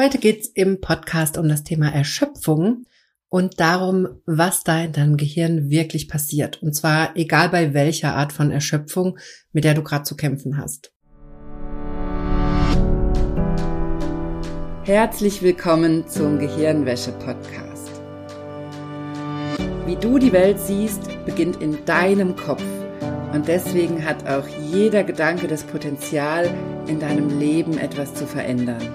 Heute geht's im Podcast um das Thema Erschöpfung und darum, was da in deinem Gehirn wirklich passiert. Und zwar egal bei welcher Art von Erschöpfung, mit der du gerade zu kämpfen hast. Herzlich willkommen zum Gehirnwäsche-Podcast. Wie du die Welt siehst, beginnt in deinem Kopf. Und deswegen hat auch jeder Gedanke das Potenzial, in deinem Leben etwas zu verändern.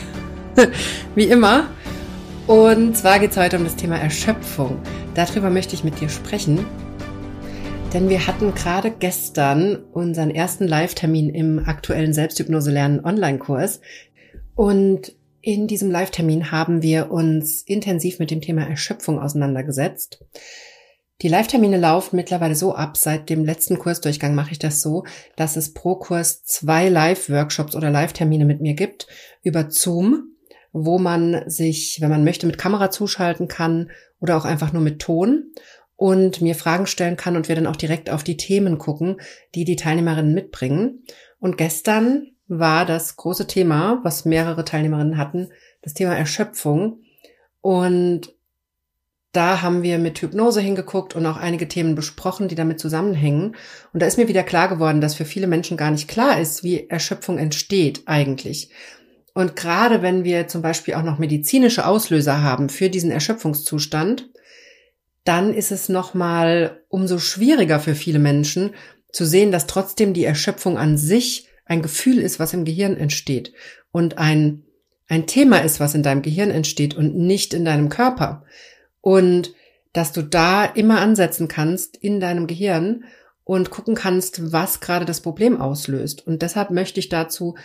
wie immer. Und zwar geht es heute um das Thema Erschöpfung. Darüber möchte ich mit dir sprechen. Denn wir hatten gerade gestern unseren ersten Live-Termin im aktuellen Selbsthypnose lernen Online-Kurs. Und in diesem Live-Termin haben wir uns intensiv mit dem Thema Erschöpfung auseinandergesetzt. Die Live-Termine laufen mittlerweile so ab. Seit dem letzten Kursdurchgang mache ich das so, dass es pro Kurs zwei Live-Workshops oder Live-Termine mit mir gibt über Zoom wo man sich, wenn man möchte, mit Kamera zuschalten kann oder auch einfach nur mit Ton und mir Fragen stellen kann und wir dann auch direkt auf die Themen gucken, die die Teilnehmerinnen mitbringen. Und gestern war das große Thema, was mehrere Teilnehmerinnen hatten, das Thema Erschöpfung. Und da haben wir mit Hypnose hingeguckt und auch einige Themen besprochen, die damit zusammenhängen. Und da ist mir wieder klar geworden, dass für viele Menschen gar nicht klar ist, wie Erschöpfung entsteht eigentlich. Und gerade wenn wir zum Beispiel auch noch medizinische Auslöser haben für diesen Erschöpfungszustand, dann ist es nochmal umso schwieriger für viele Menschen zu sehen, dass trotzdem die Erschöpfung an sich ein Gefühl ist, was im Gehirn entsteht und ein, ein Thema ist, was in deinem Gehirn entsteht und nicht in deinem Körper. Und dass du da immer ansetzen kannst in deinem Gehirn und gucken kannst, was gerade das Problem auslöst. Und deshalb möchte ich dazu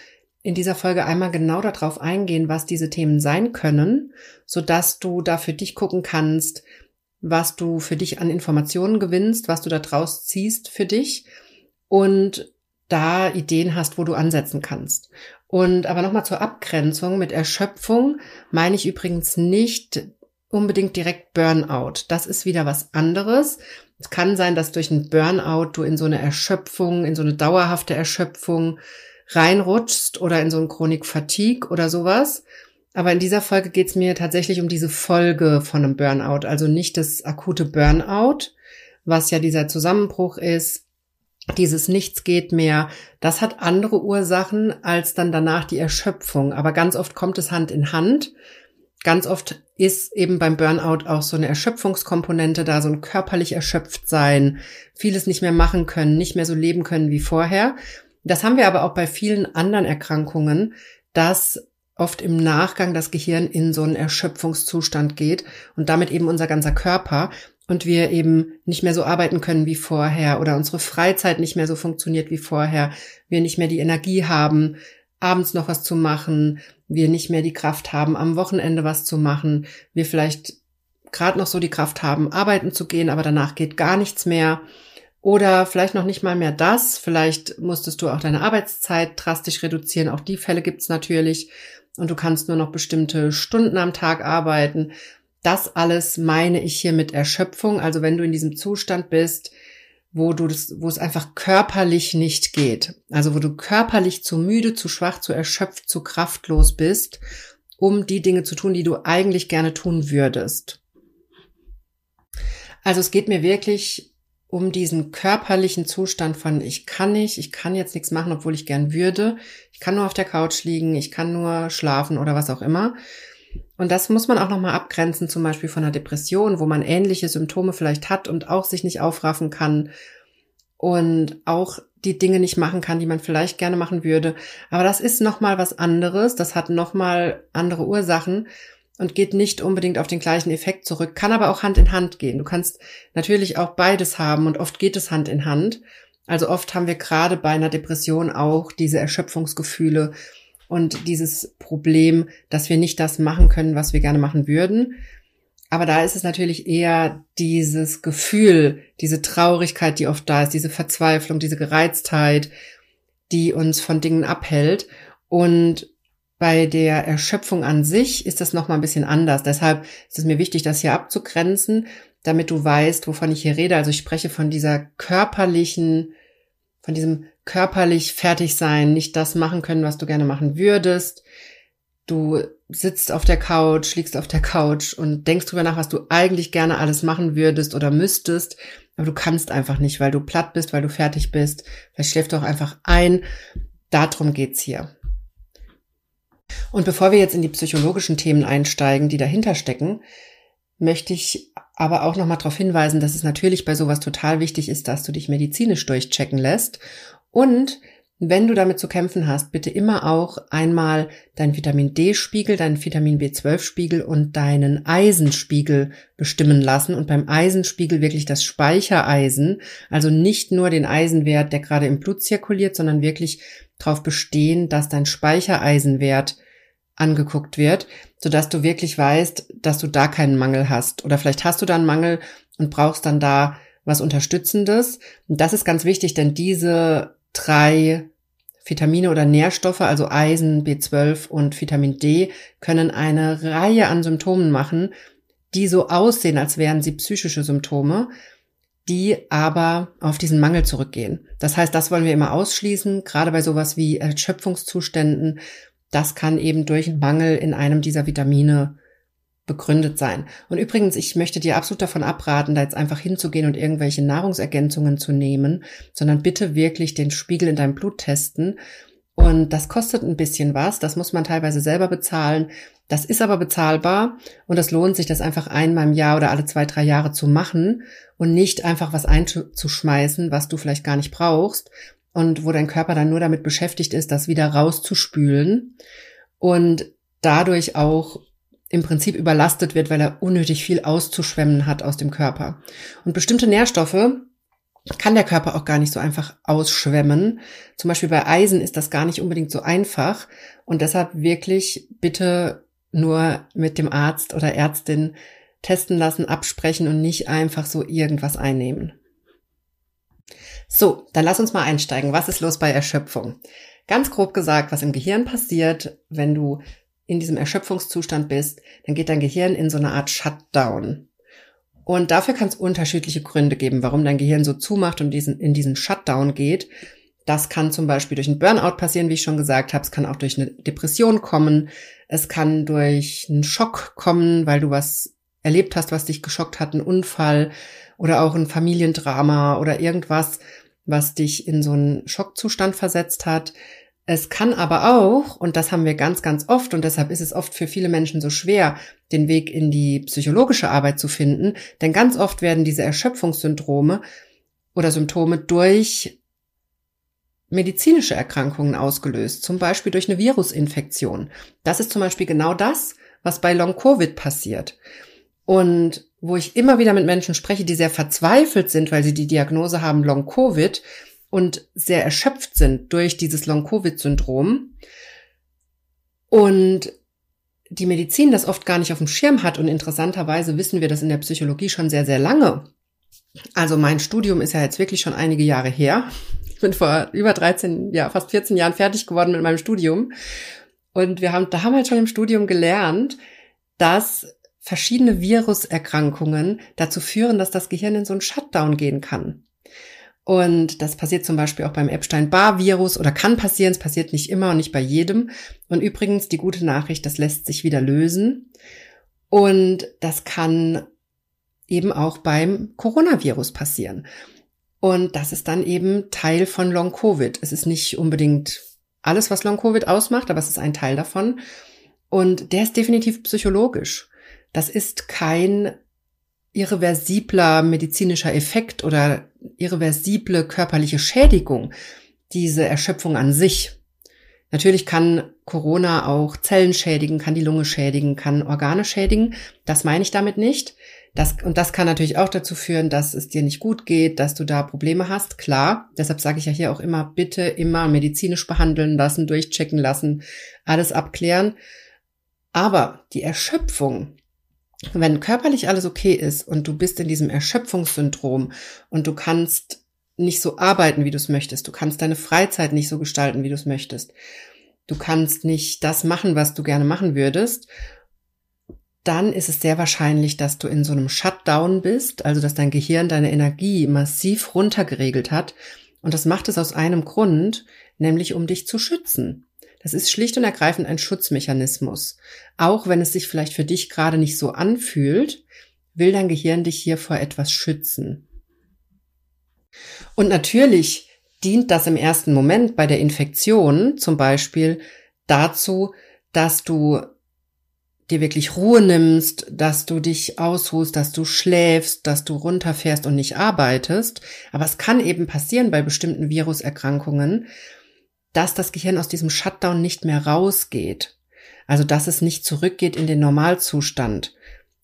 in dieser Folge einmal genau darauf eingehen, was diese Themen sein können, so dass du da für dich gucken kannst, was du für dich an Informationen gewinnst, was du da draus ziehst für dich und da Ideen hast, wo du ansetzen kannst. Und aber nochmal zur Abgrenzung mit Erschöpfung meine ich übrigens nicht unbedingt direkt Burnout. Das ist wieder was anderes. Es kann sein, dass durch einen Burnout du in so eine Erschöpfung, in so eine dauerhafte Erschöpfung reinrutschst oder in so ein Chronik-Fatigue oder sowas. Aber in dieser Folge geht es mir tatsächlich um diese Folge von einem Burnout, also nicht das akute Burnout, was ja dieser Zusammenbruch ist, dieses Nichts geht mehr, das hat andere Ursachen als dann danach die Erschöpfung. Aber ganz oft kommt es Hand in Hand. Ganz oft ist eben beim Burnout auch so eine Erschöpfungskomponente da, so ein körperlich erschöpft sein, vieles nicht mehr machen können, nicht mehr so leben können wie vorher. Das haben wir aber auch bei vielen anderen Erkrankungen, dass oft im Nachgang das Gehirn in so einen Erschöpfungszustand geht und damit eben unser ganzer Körper und wir eben nicht mehr so arbeiten können wie vorher oder unsere Freizeit nicht mehr so funktioniert wie vorher, wir nicht mehr die Energie haben, abends noch was zu machen, wir nicht mehr die Kraft haben, am Wochenende was zu machen, wir vielleicht gerade noch so die Kraft haben, arbeiten zu gehen, aber danach geht gar nichts mehr oder vielleicht noch nicht mal mehr das. Vielleicht musstest du auch deine Arbeitszeit drastisch reduzieren. Auch die Fälle gibt's natürlich. Und du kannst nur noch bestimmte Stunden am Tag arbeiten. Das alles meine ich hier mit Erschöpfung. Also wenn du in diesem Zustand bist, wo du das, wo es einfach körperlich nicht geht. Also wo du körperlich zu müde, zu schwach, zu erschöpft, zu kraftlos bist, um die Dinge zu tun, die du eigentlich gerne tun würdest. Also es geht mir wirklich um diesen körperlichen Zustand von ich kann nicht, ich kann jetzt nichts machen, obwohl ich gern würde. Ich kann nur auf der Couch liegen, ich kann nur schlafen oder was auch immer. Und das muss man auch nochmal abgrenzen, zum Beispiel von einer Depression, wo man ähnliche Symptome vielleicht hat und auch sich nicht aufraffen kann und auch die Dinge nicht machen kann, die man vielleicht gerne machen würde. Aber das ist nochmal was anderes. Das hat nochmal andere Ursachen und geht nicht unbedingt auf den gleichen Effekt zurück, kann aber auch Hand in Hand gehen. Du kannst natürlich auch beides haben und oft geht es Hand in Hand. Also oft haben wir gerade bei einer Depression auch diese Erschöpfungsgefühle und dieses Problem, dass wir nicht das machen können, was wir gerne machen würden. Aber da ist es natürlich eher dieses Gefühl, diese Traurigkeit, die oft da ist, diese Verzweiflung, diese Gereiztheit, die uns von Dingen abhält. Und bei der Erschöpfung an sich ist das nochmal ein bisschen anders. Deshalb ist es mir wichtig, das hier abzugrenzen, damit du weißt, wovon ich hier rede. Also ich spreche von dieser körperlichen, von diesem körperlich fertig sein, nicht das machen können, was du gerne machen würdest. Du sitzt auf der Couch, liegst auf der Couch und denkst drüber nach, was du eigentlich gerne alles machen würdest oder müsstest, aber du kannst einfach nicht, weil du platt bist, weil du fertig bist. Vielleicht schläft du auch einfach ein. Darum geht's hier. Und bevor wir jetzt in die psychologischen Themen einsteigen, die dahinter stecken, möchte ich aber auch nochmal darauf hinweisen, dass es natürlich bei sowas total wichtig ist, dass du dich medizinisch durchchecken lässt. Und wenn du damit zu kämpfen hast, bitte immer auch einmal deinen Vitamin D-Spiegel, deinen Vitamin B12-Spiegel und deinen Eisenspiegel bestimmen lassen und beim Eisenspiegel wirklich das Speichereisen, also nicht nur den Eisenwert, der gerade im Blut zirkuliert, sondern wirklich darauf bestehen, dass dein Speichereisenwert angeguckt wird, sodass du wirklich weißt, dass du da keinen Mangel hast. Oder vielleicht hast du da einen Mangel und brauchst dann da was Unterstützendes. Und das ist ganz wichtig, denn diese drei Vitamine oder Nährstoffe, also Eisen, B12 und Vitamin D, können eine Reihe an Symptomen machen, die so aussehen, als wären sie psychische Symptome, die aber auf diesen Mangel zurückgehen. Das heißt, das wollen wir immer ausschließen, gerade bei sowas wie Erschöpfungszuständen. Das kann eben durch einen Mangel in einem dieser Vitamine begründet sein. Und übrigens, ich möchte dir absolut davon abraten, da jetzt einfach hinzugehen und irgendwelche Nahrungsergänzungen zu nehmen, sondern bitte wirklich den Spiegel in deinem Blut testen. Und das kostet ein bisschen was, das muss man teilweise selber bezahlen. Das ist aber bezahlbar und es lohnt sich, das einfach einmal im Jahr oder alle zwei, drei Jahre zu machen und nicht einfach was einzuschmeißen, was du vielleicht gar nicht brauchst und wo dein Körper dann nur damit beschäftigt ist, das wieder rauszuspülen und dadurch auch im Prinzip überlastet wird, weil er unnötig viel auszuschwemmen hat aus dem Körper. Und bestimmte Nährstoffe kann der Körper auch gar nicht so einfach ausschwemmen. Zum Beispiel bei Eisen ist das gar nicht unbedingt so einfach. Und deshalb wirklich bitte nur mit dem Arzt oder Ärztin testen lassen, absprechen und nicht einfach so irgendwas einnehmen. So, dann lass uns mal einsteigen. Was ist los bei Erschöpfung? Ganz grob gesagt, was im Gehirn passiert, wenn du in diesem Erschöpfungszustand bist, dann geht dein Gehirn in so eine Art Shutdown. Und dafür kann es unterschiedliche Gründe geben, warum dein Gehirn so zumacht und diesen, in diesen Shutdown geht. Das kann zum Beispiel durch einen Burnout passieren, wie ich schon gesagt habe. Es kann auch durch eine Depression kommen. Es kann durch einen Schock kommen, weil du was erlebt hast, was dich geschockt hat, ein Unfall oder auch ein Familiendrama oder irgendwas, was dich in so einen Schockzustand versetzt hat. Es kann aber auch, und das haben wir ganz, ganz oft, und deshalb ist es oft für viele Menschen so schwer, den Weg in die psychologische Arbeit zu finden, denn ganz oft werden diese Erschöpfungssyndrome oder Symptome durch medizinische Erkrankungen ausgelöst, zum Beispiel durch eine Virusinfektion. Das ist zum Beispiel genau das, was bei Long-Covid passiert. Und wo ich immer wieder mit Menschen spreche, die sehr verzweifelt sind, weil sie die Diagnose haben Long-Covid und sehr erschöpft sind durch dieses Long-Covid-Syndrom und die Medizin das oft gar nicht auf dem Schirm hat und interessanterweise wissen wir das in der Psychologie schon sehr, sehr lange. Also mein Studium ist ja jetzt wirklich schon einige Jahre her. Ich bin vor über 13, ja, fast 14 Jahren fertig geworden mit meinem Studium. Und wir haben, da haben halt schon im Studium gelernt, dass verschiedene Viruserkrankungen dazu führen, dass das Gehirn in so einen Shutdown gehen kann. Und das passiert zum Beispiel auch beim Epstein-Barr-Virus oder kann passieren. Es passiert nicht immer und nicht bei jedem. Und übrigens die gute Nachricht, das lässt sich wieder lösen. Und das kann eben auch beim Coronavirus passieren. Und das ist dann eben Teil von Long-Covid. Es ist nicht unbedingt alles, was Long-Covid ausmacht, aber es ist ein Teil davon. Und der ist definitiv psychologisch. Das ist kein irreversibler medizinischer Effekt oder irreversible körperliche Schädigung, diese Erschöpfung an sich. Natürlich kann Corona auch Zellen schädigen, kann die Lunge schädigen, kann Organe schädigen. Das meine ich damit nicht. Das, und das kann natürlich auch dazu führen, dass es dir nicht gut geht, dass du da Probleme hast. Klar, deshalb sage ich ja hier auch immer, bitte immer medizinisch behandeln lassen, durchchecken lassen, alles abklären. Aber die Erschöpfung, wenn körperlich alles okay ist und du bist in diesem Erschöpfungssyndrom und du kannst nicht so arbeiten, wie du es möchtest, du kannst deine Freizeit nicht so gestalten, wie du es möchtest, du kannst nicht das machen, was du gerne machen würdest, dann ist es sehr wahrscheinlich, dass du in so einem Shutdown bist, also dass dein Gehirn deine Energie massiv runtergeregelt hat. Und das macht es aus einem Grund, nämlich um dich zu schützen. Das ist schlicht und ergreifend ein Schutzmechanismus. Auch wenn es sich vielleicht für dich gerade nicht so anfühlt, will dein Gehirn dich hier vor etwas schützen. Und natürlich dient das im ersten Moment bei der Infektion zum Beispiel dazu, dass du dir wirklich Ruhe nimmst, dass du dich ausruhst, dass du schläfst, dass du runterfährst und nicht arbeitest. Aber es kann eben passieren bei bestimmten Viruserkrankungen, dass das Gehirn aus diesem Shutdown nicht mehr rausgeht. Also dass es nicht zurückgeht in den Normalzustand.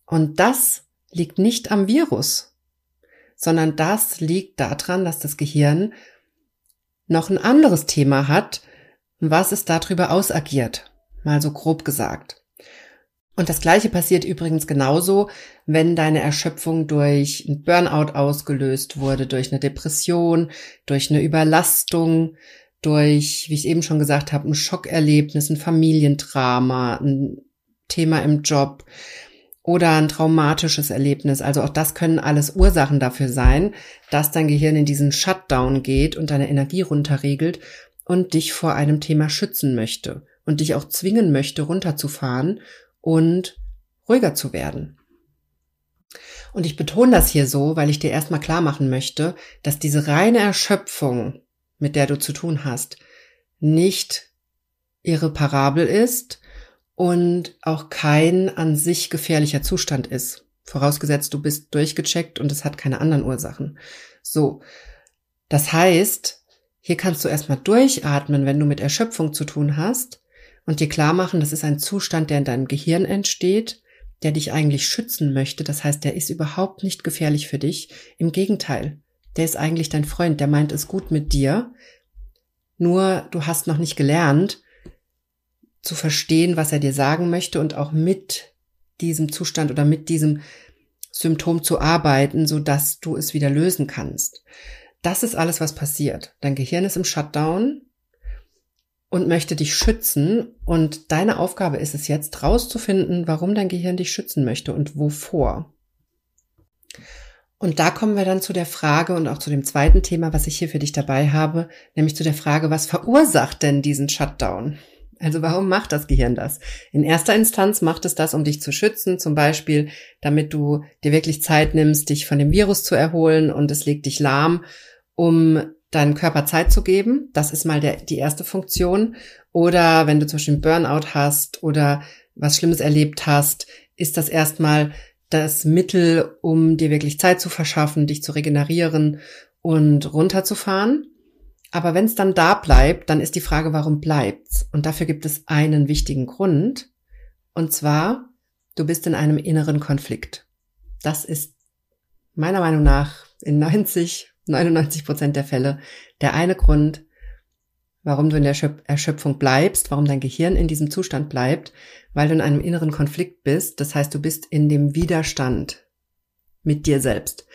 Und das liegt nicht am Virus, sondern das liegt daran, dass das Gehirn noch ein anderes Thema hat, was es darüber ausagiert. Mal so grob gesagt. Und das Gleiche passiert übrigens genauso, wenn deine Erschöpfung durch ein Burnout ausgelöst wurde, durch eine Depression, durch eine Überlastung, durch, wie ich eben schon gesagt habe, ein Schockerlebnis, ein Familiendrama, ein Thema im Job oder ein traumatisches Erlebnis. Also auch das können alles Ursachen dafür sein, dass dein Gehirn in diesen Shutdown geht und deine Energie runterregelt und dich vor einem Thema schützen möchte und dich auch zwingen möchte, runterzufahren und ruhiger zu werden. Und ich betone das hier so, weil ich dir erstmal klar machen möchte, dass diese reine Erschöpfung mit der du zu tun hast, nicht irreparabel ist und auch kein an sich gefährlicher Zustand ist. Vorausgesetzt, du bist durchgecheckt und es hat keine anderen Ursachen. So. Das heißt, hier kannst du erstmal durchatmen, wenn du mit Erschöpfung zu tun hast und dir klar machen, das ist ein Zustand, der in deinem Gehirn entsteht, der dich eigentlich schützen möchte. Das heißt, der ist überhaupt nicht gefährlich für dich. Im Gegenteil der ist eigentlich dein Freund, der meint es gut mit dir. Nur du hast noch nicht gelernt zu verstehen, was er dir sagen möchte und auch mit diesem Zustand oder mit diesem Symptom zu arbeiten, so dass du es wieder lösen kannst. Das ist alles, was passiert. Dein Gehirn ist im Shutdown und möchte dich schützen. Und deine Aufgabe ist es jetzt rauszufinden, warum dein Gehirn dich schützen möchte und wovor. Und da kommen wir dann zu der Frage und auch zu dem zweiten Thema, was ich hier für dich dabei habe, nämlich zu der Frage, was verursacht denn diesen Shutdown? Also warum macht das Gehirn das? In erster Instanz macht es das, um dich zu schützen, zum Beispiel, damit du dir wirklich Zeit nimmst, dich von dem Virus zu erholen und es legt dich lahm, um deinem Körper Zeit zu geben. Das ist mal der, die erste Funktion. Oder wenn du zum Beispiel Burnout hast oder was Schlimmes erlebt hast, ist das erstmal das Mittel, um dir wirklich Zeit zu verschaffen, dich zu regenerieren und runterzufahren. Aber wenn es dann da bleibt, dann ist die Frage, warum bleibt's? Und dafür gibt es einen wichtigen Grund. Und zwar, du bist in einem inneren Konflikt. Das ist meiner Meinung nach in 90, 99 Prozent der Fälle der eine Grund, warum du in der Erschöpfung bleibst, warum dein Gehirn in diesem Zustand bleibt, weil du in einem inneren Konflikt bist. Das heißt, du bist in dem Widerstand mit dir selbst.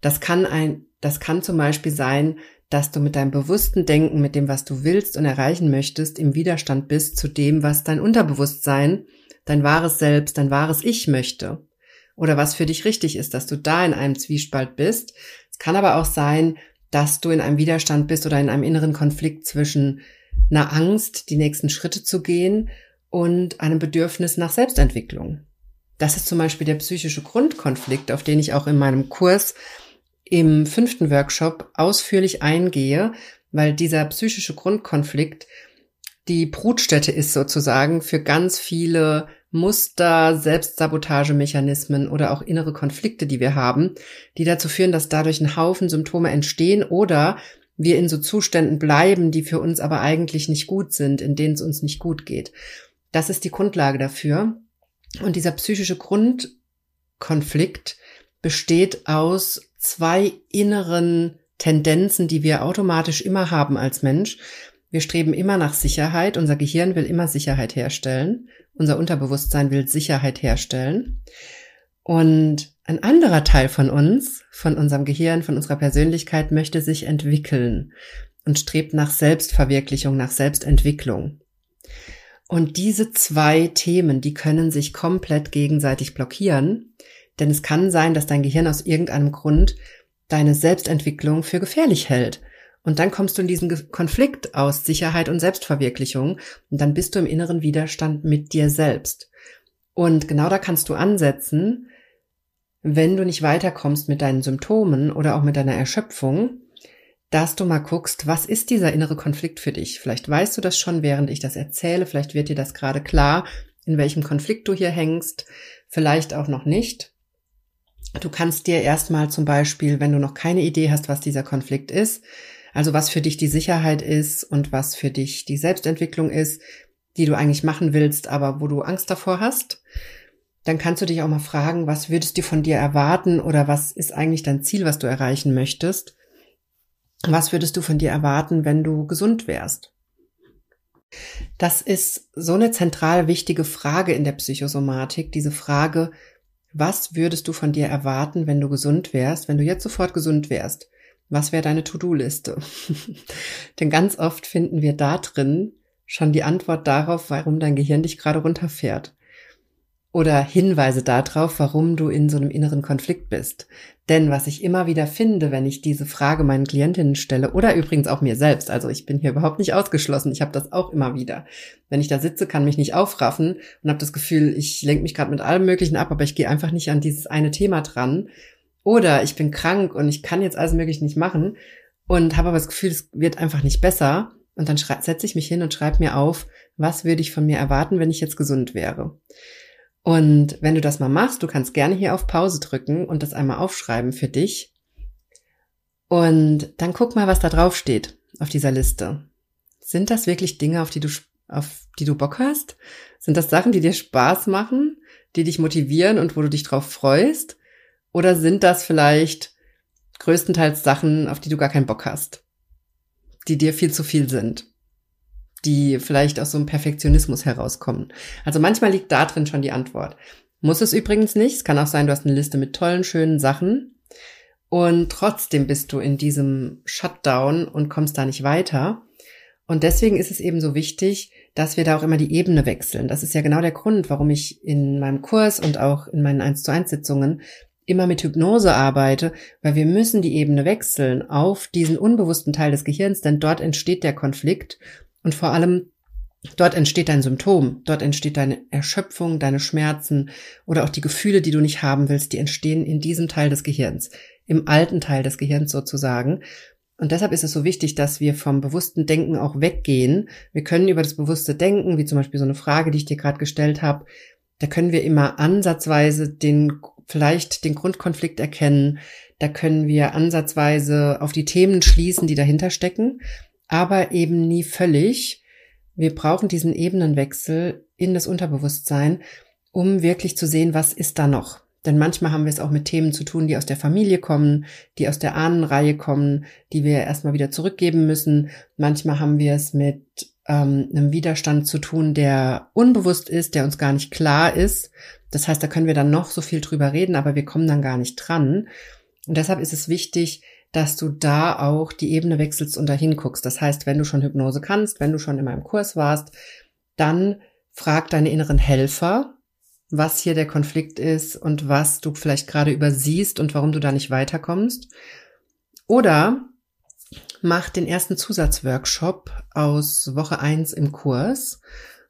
Das kann ein, das kann zum Beispiel sein, dass du mit deinem bewussten Denken, mit dem, was du willst und erreichen möchtest, im Widerstand bist zu dem, was dein Unterbewusstsein, dein wahres Selbst, dein wahres Ich möchte. Oder was für dich richtig ist, dass du da in einem Zwiespalt bist. Es kann aber auch sein, dass du in einem Widerstand bist oder in einem inneren Konflikt zwischen einer Angst, die nächsten Schritte zu gehen und einem Bedürfnis nach Selbstentwicklung. Das ist zum Beispiel der psychische Grundkonflikt, auf den ich auch in meinem Kurs im fünften Workshop ausführlich eingehe, weil dieser psychische Grundkonflikt die Brutstätte ist sozusagen für ganz viele Muster, Selbstsabotagemechanismen oder auch innere Konflikte, die wir haben, die dazu führen, dass dadurch ein Haufen Symptome entstehen oder wir in so Zuständen bleiben, die für uns aber eigentlich nicht gut sind, in denen es uns nicht gut geht. Das ist die Grundlage dafür. Und dieser psychische Grundkonflikt besteht aus zwei inneren Tendenzen, die wir automatisch immer haben als Mensch. Wir streben immer nach Sicherheit. Unser Gehirn will immer Sicherheit herstellen. Unser Unterbewusstsein will Sicherheit herstellen. Und ein anderer Teil von uns, von unserem Gehirn, von unserer Persönlichkeit möchte sich entwickeln und strebt nach Selbstverwirklichung, nach Selbstentwicklung. Und diese zwei Themen, die können sich komplett gegenseitig blockieren, denn es kann sein, dass dein Gehirn aus irgendeinem Grund deine Selbstentwicklung für gefährlich hält. Und dann kommst du in diesen Konflikt aus Sicherheit und Selbstverwirklichung und dann bist du im inneren Widerstand mit dir selbst. Und genau da kannst du ansetzen, wenn du nicht weiterkommst mit deinen Symptomen oder auch mit deiner Erschöpfung, dass du mal guckst, was ist dieser innere Konflikt für dich? Vielleicht weißt du das schon, während ich das erzähle, vielleicht wird dir das gerade klar, in welchem Konflikt du hier hängst, vielleicht auch noch nicht. Du kannst dir erstmal zum Beispiel, wenn du noch keine Idee hast, was dieser Konflikt ist, also was für dich die Sicherheit ist und was für dich die Selbstentwicklung ist, die du eigentlich machen willst, aber wo du Angst davor hast, dann kannst du dich auch mal fragen, was würdest du von dir erwarten oder was ist eigentlich dein Ziel, was du erreichen möchtest? Was würdest du von dir erwarten, wenn du gesund wärst? Das ist so eine zentral wichtige Frage in der Psychosomatik, diese Frage, was würdest du von dir erwarten, wenn du gesund wärst, wenn du jetzt sofort gesund wärst? Was wäre deine To-Do-Liste? Denn ganz oft finden wir da drin schon die Antwort darauf, warum dein Gehirn dich gerade runterfährt oder Hinweise darauf, warum du in so einem inneren Konflikt bist. Denn was ich immer wieder finde, wenn ich diese Frage meinen Klientinnen stelle oder übrigens auch mir selbst, also ich bin hier überhaupt nicht ausgeschlossen, ich habe das auch immer wieder. Wenn ich da sitze, kann mich nicht aufraffen und habe das Gefühl, ich lenke mich gerade mit allem Möglichen ab, aber ich gehe einfach nicht an dieses eine Thema dran. Oder ich bin krank und ich kann jetzt alles Mögliche nicht machen und habe aber das Gefühl, es wird einfach nicht besser. Und dann setze ich mich hin und schreibe mir auf, was würde ich von mir erwarten, wenn ich jetzt gesund wäre. Und wenn du das mal machst, du kannst gerne hier auf Pause drücken und das einmal aufschreiben für dich. Und dann guck mal, was da drauf steht auf dieser Liste. Sind das wirklich Dinge, auf die du, auf die du Bock hast? Sind das Sachen, die dir Spaß machen, die dich motivieren und wo du dich drauf freust? Oder sind das vielleicht größtenteils Sachen, auf die du gar keinen Bock hast? Die dir viel zu viel sind? die vielleicht aus so einem Perfektionismus herauskommen. Also manchmal liegt da drin schon die Antwort. Muss es übrigens nicht. Es kann auch sein, du hast eine Liste mit tollen, schönen Sachen und trotzdem bist du in diesem Shutdown und kommst da nicht weiter. Und deswegen ist es eben so wichtig, dass wir da auch immer die Ebene wechseln. Das ist ja genau der Grund, warum ich in meinem Kurs und auch in meinen 1 zu 1 Sitzungen immer mit Hypnose arbeite, weil wir müssen die Ebene wechseln auf diesen unbewussten Teil des Gehirns, denn dort entsteht der Konflikt und vor allem, dort entsteht dein Symptom, dort entsteht deine Erschöpfung, deine Schmerzen oder auch die Gefühle, die du nicht haben willst, die entstehen in diesem Teil des Gehirns, im alten Teil des Gehirns sozusagen. Und deshalb ist es so wichtig, dass wir vom bewussten Denken auch weggehen. Wir können über das bewusste Denken, wie zum Beispiel so eine Frage, die ich dir gerade gestellt habe, da können wir immer ansatzweise den, vielleicht den Grundkonflikt erkennen. Da können wir ansatzweise auf die Themen schließen, die dahinter stecken aber eben nie völlig. Wir brauchen diesen Ebenenwechsel in das Unterbewusstsein, um wirklich zu sehen, was ist da noch. Denn manchmal haben wir es auch mit Themen zu tun, die aus der Familie kommen, die aus der Ahnenreihe kommen, die wir erstmal wieder zurückgeben müssen. Manchmal haben wir es mit ähm, einem Widerstand zu tun, der unbewusst ist, der uns gar nicht klar ist. Das heißt, da können wir dann noch so viel drüber reden, aber wir kommen dann gar nicht dran. Und deshalb ist es wichtig, dass du da auch die Ebene wechselst und dahin guckst. Das heißt, wenn du schon Hypnose kannst, wenn du schon in meinem Kurs warst, dann frag deine inneren Helfer, was hier der Konflikt ist und was du vielleicht gerade übersiehst und warum du da nicht weiterkommst. Oder mach den ersten Zusatzworkshop aus Woche eins im Kurs,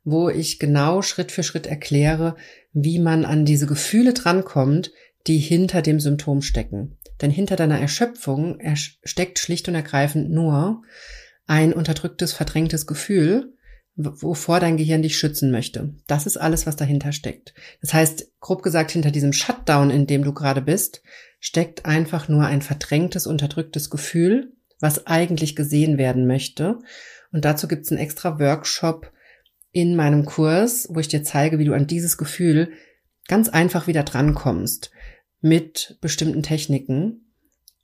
wo ich genau Schritt für Schritt erkläre, wie man an diese Gefühle drankommt, die hinter dem Symptom stecken. Denn hinter deiner Erschöpfung steckt schlicht und ergreifend nur ein unterdrücktes, verdrängtes Gefühl, wovor dein Gehirn dich schützen möchte. Das ist alles, was dahinter steckt. Das heißt, grob gesagt, hinter diesem Shutdown, in dem du gerade bist, steckt einfach nur ein verdrängtes, unterdrücktes Gefühl, was eigentlich gesehen werden möchte. Und dazu gibt es einen extra Workshop in meinem Kurs, wo ich dir zeige, wie du an dieses Gefühl ganz einfach wieder drankommst mit bestimmten Techniken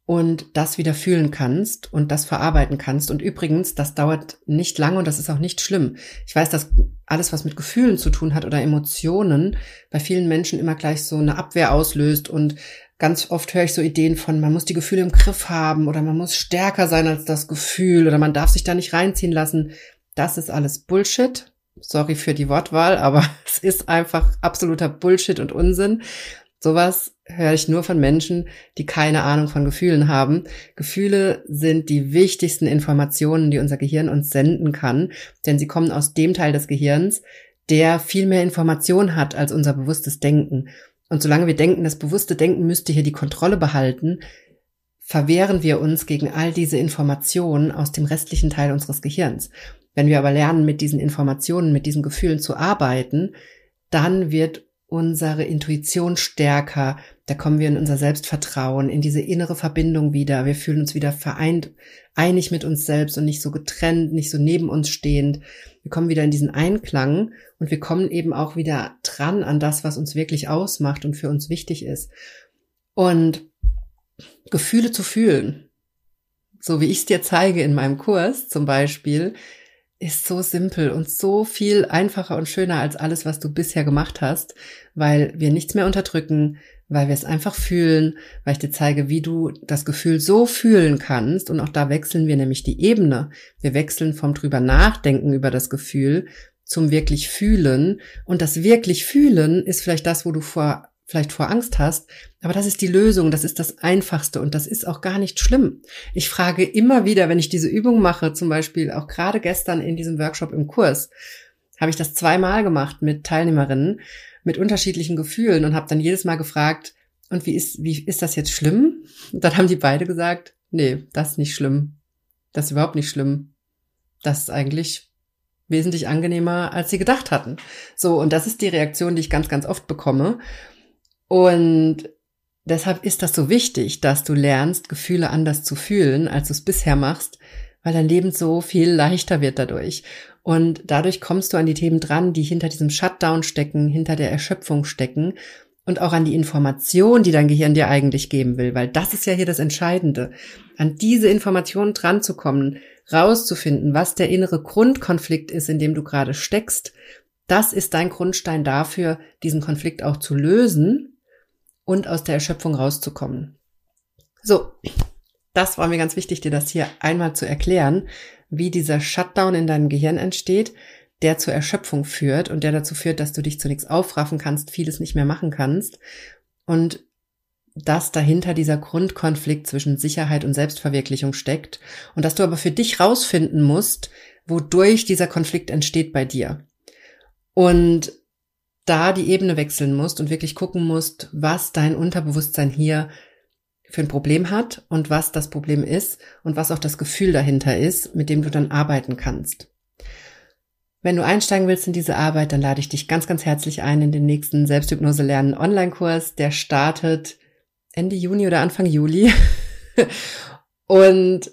und das wieder fühlen kannst und das verarbeiten kannst. Und übrigens, das dauert nicht lange und das ist auch nicht schlimm. Ich weiß, dass alles, was mit Gefühlen zu tun hat oder Emotionen, bei vielen Menschen immer gleich so eine Abwehr auslöst und ganz oft höre ich so Ideen von, man muss die Gefühle im Griff haben oder man muss stärker sein als das Gefühl oder man darf sich da nicht reinziehen lassen. Das ist alles Bullshit. Sorry für die Wortwahl, aber es ist einfach absoluter Bullshit und Unsinn. Sowas höre ich nur von Menschen, die keine Ahnung von Gefühlen haben. Gefühle sind die wichtigsten Informationen, die unser Gehirn uns senden kann, denn sie kommen aus dem Teil des Gehirns, der viel mehr Information hat als unser bewusstes Denken. Und solange wir denken, das bewusste Denken müsste hier die Kontrolle behalten, verwehren wir uns gegen all diese Informationen aus dem restlichen Teil unseres Gehirns. Wenn wir aber lernen, mit diesen Informationen, mit diesen Gefühlen zu arbeiten, dann wird unsere Intuition stärker, da kommen wir in unser Selbstvertrauen, in diese innere Verbindung wieder. Wir fühlen uns wieder vereint, einig mit uns selbst und nicht so getrennt, nicht so neben uns stehend. Wir kommen wieder in diesen Einklang und wir kommen eben auch wieder dran an das, was uns wirklich ausmacht und für uns wichtig ist. Und Gefühle zu fühlen, so wie ich es dir zeige in meinem Kurs zum Beispiel, ist so simpel und so viel einfacher und schöner als alles, was du bisher gemacht hast, weil wir nichts mehr unterdrücken, weil wir es einfach fühlen, weil ich dir zeige, wie du das Gefühl so fühlen kannst. Und auch da wechseln wir nämlich die Ebene. Wir wechseln vom drüber nachdenken über das Gefühl zum wirklich fühlen. Und das wirklich fühlen ist vielleicht das, wo du vor vielleicht vor Angst hast, aber das ist die Lösung, das ist das Einfachste und das ist auch gar nicht schlimm. Ich frage immer wieder, wenn ich diese Übung mache, zum Beispiel auch gerade gestern in diesem Workshop im Kurs, habe ich das zweimal gemacht mit Teilnehmerinnen mit unterschiedlichen Gefühlen und habe dann jedes Mal gefragt, und wie ist, wie ist das jetzt schlimm? Und dann haben die beide gesagt, nee, das ist nicht schlimm. Das ist überhaupt nicht schlimm. Das ist eigentlich wesentlich angenehmer, als sie gedacht hatten. So, und das ist die Reaktion, die ich ganz, ganz oft bekomme. Und deshalb ist das so wichtig, dass du lernst, Gefühle anders zu fühlen, als du es bisher machst, weil dein Leben so viel leichter wird dadurch. Und dadurch kommst du an die Themen dran, die hinter diesem Shutdown stecken, hinter der Erschöpfung stecken und auch an die Information, die dein Gehirn dir eigentlich geben will, weil das ist ja hier das Entscheidende. An diese Information dran zu kommen, rauszufinden, was der innere Grundkonflikt ist, in dem du gerade steckst, das ist dein Grundstein dafür, diesen Konflikt auch zu lösen und aus der Erschöpfung rauszukommen. So, das war mir ganz wichtig, dir das hier einmal zu erklären, wie dieser Shutdown in deinem Gehirn entsteht, der zur Erschöpfung führt und der dazu führt, dass du dich zu nichts aufraffen kannst, vieles nicht mehr machen kannst und dass dahinter dieser Grundkonflikt zwischen Sicherheit und Selbstverwirklichung steckt und dass du aber für dich rausfinden musst, wodurch dieser Konflikt entsteht bei dir. Und da die Ebene wechseln musst und wirklich gucken musst, was dein Unterbewusstsein hier für ein Problem hat und was das Problem ist und was auch das Gefühl dahinter ist, mit dem du dann arbeiten kannst. Wenn du einsteigen willst in diese Arbeit, dann lade ich dich ganz, ganz herzlich ein in den nächsten Selbsthypnose lernen Online-Kurs. Der startet Ende Juni oder Anfang Juli. und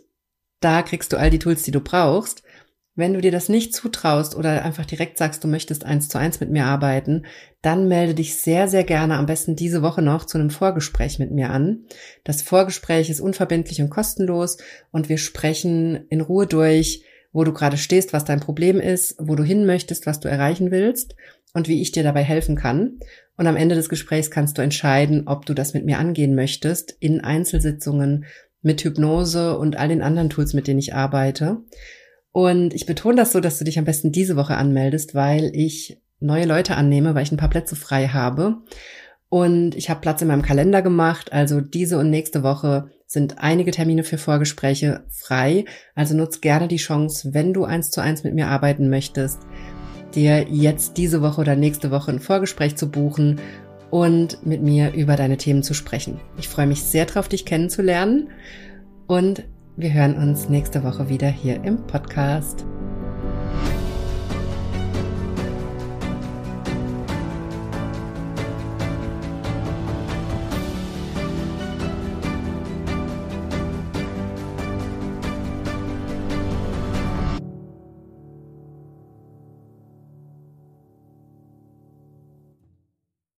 da kriegst du all die Tools, die du brauchst. Wenn du dir das nicht zutraust oder einfach direkt sagst, du möchtest eins zu eins mit mir arbeiten, dann melde dich sehr, sehr gerne am besten diese Woche noch zu einem Vorgespräch mit mir an. Das Vorgespräch ist unverbindlich und kostenlos und wir sprechen in Ruhe durch, wo du gerade stehst, was dein Problem ist, wo du hin möchtest, was du erreichen willst und wie ich dir dabei helfen kann. Und am Ende des Gesprächs kannst du entscheiden, ob du das mit mir angehen möchtest in Einzelsitzungen mit Hypnose und all den anderen Tools, mit denen ich arbeite. Und ich betone das so, dass du dich am besten diese Woche anmeldest, weil ich neue Leute annehme, weil ich ein paar Plätze frei habe. Und ich habe Platz in meinem Kalender gemacht. Also diese und nächste Woche sind einige Termine für Vorgespräche frei. Also nutz gerne die Chance, wenn du eins zu eins mit mir arbeiten möchtest, dir jetzt diese Woche oder nächste Woche ein Vorgespräch zu buchen und mit mir über deine Themen zu sprechen. Ich freue mich sehr darauf, dich kennenzulernen und wir hören uns nächste Woche wieder hier im Podcast.